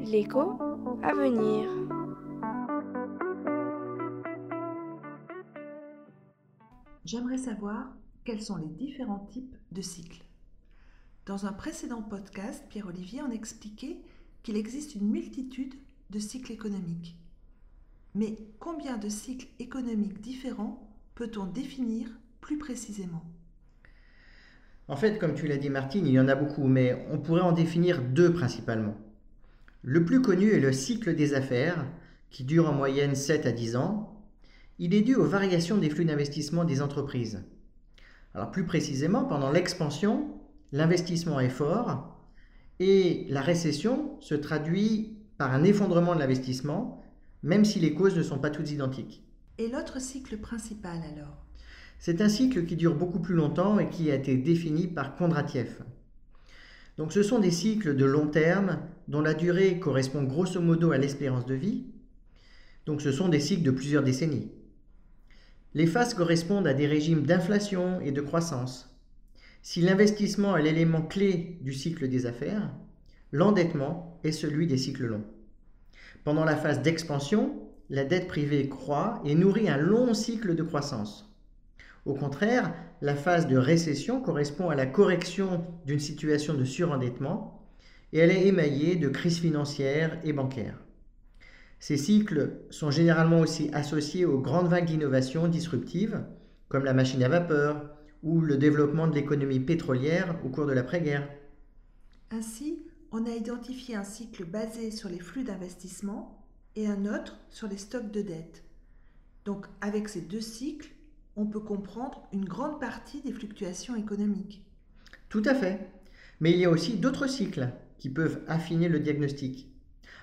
L'écho à venir. J'aimerais savoir quels sont les différents types de cycles. Dans un précédent podcast, Pierre-Olivier en expliquait qu'il existe une multitude de cycles économiques. Mais combien de cycles économiques différents peut-on définir plus précisément? En fait, comme tu l'as dit Martine, il y en a beaucoup, mais on pourrait en définir deux principalement. Le plus connu est le cycle des affaires, qui dure en moyenne 7 à 10 ans. Il est dû aux variations des flux d'investissement des entreprises. Alors plus précisément, pendant l'expansion, l'investissement est fort et la récession se traduit par un effondrement de l'investissement, même si les causes ne sont pas toutes identiques. Et l'autre cycle principal alors? C'est un cycle qui dure beaucoup plus longtemps et qui a été défini par Kondratiev. Donc ce sont des cycles de long terme dont la durée correspond grosso modo à l'espérance de vie. Donc ce sont des cycles de plusieurs décennies. Les phases correspondent à des régimes d'inflation et de croissance. Si l'investissement est l'élément clé du cycle des affaires, l'endettement est celui des cycles longs. Pendant la phase d'expansion, la dette privée croît et nourrit un long cycle de croissance. Au contraire, la phase de récession correspond à la correction d'une situation de surendettement et elle est émaillée de crises financières et bancaires. Ces cycles sont généralement aussi associés aux grandes vagues d'innovation disruptives, comme la machine à vapeur ou le développement de l'économie pétrolière au cours de l'après-guerre. Ainsi, on a identifié un cycle basé sur les flux d'investissement et un autre sur les stocks de dette. Donc avec ces deux cycles, on peut comprendre une grande partie des fluctuations économiques. Tout à fait. Mais il y a aussi d'autres cycles qui peuvent affiner le diagnostic.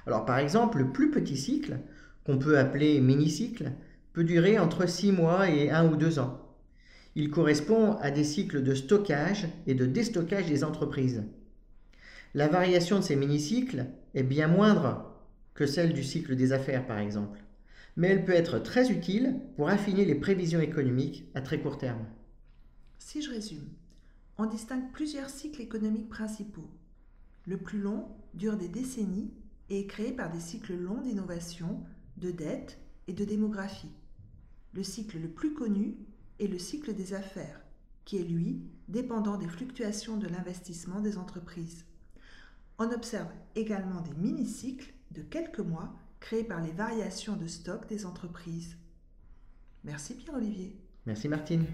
Alors par exemple, le plus petit cycle, qu'on peut appeler mini-cycle, peut durer entre 6 mois et 1 ou 2 ans. Il correspond à des cycles de stockage et de déstockage des entreprises. La variation de ces mini-cycles est bien moindre que celle du cycle des affaires par exemple, mais elle peut être très utile pour affiner les prévisions économiques à très court terme. Si je résume, on distingue plusieurs cycles économiques principaux. Le plus long dure des décennies et est créé par des cycles longs d'innovation, de dette et de démographie. Le cycle le plus connu est le cycle des affaires, qui est lui dépendant des fluctuations de l'investissement des entreprises. On observe également des mini-cycles de quelques mois créés par les variations de stock des entreprises. Merci Pierre-Olivier. Merci Martine.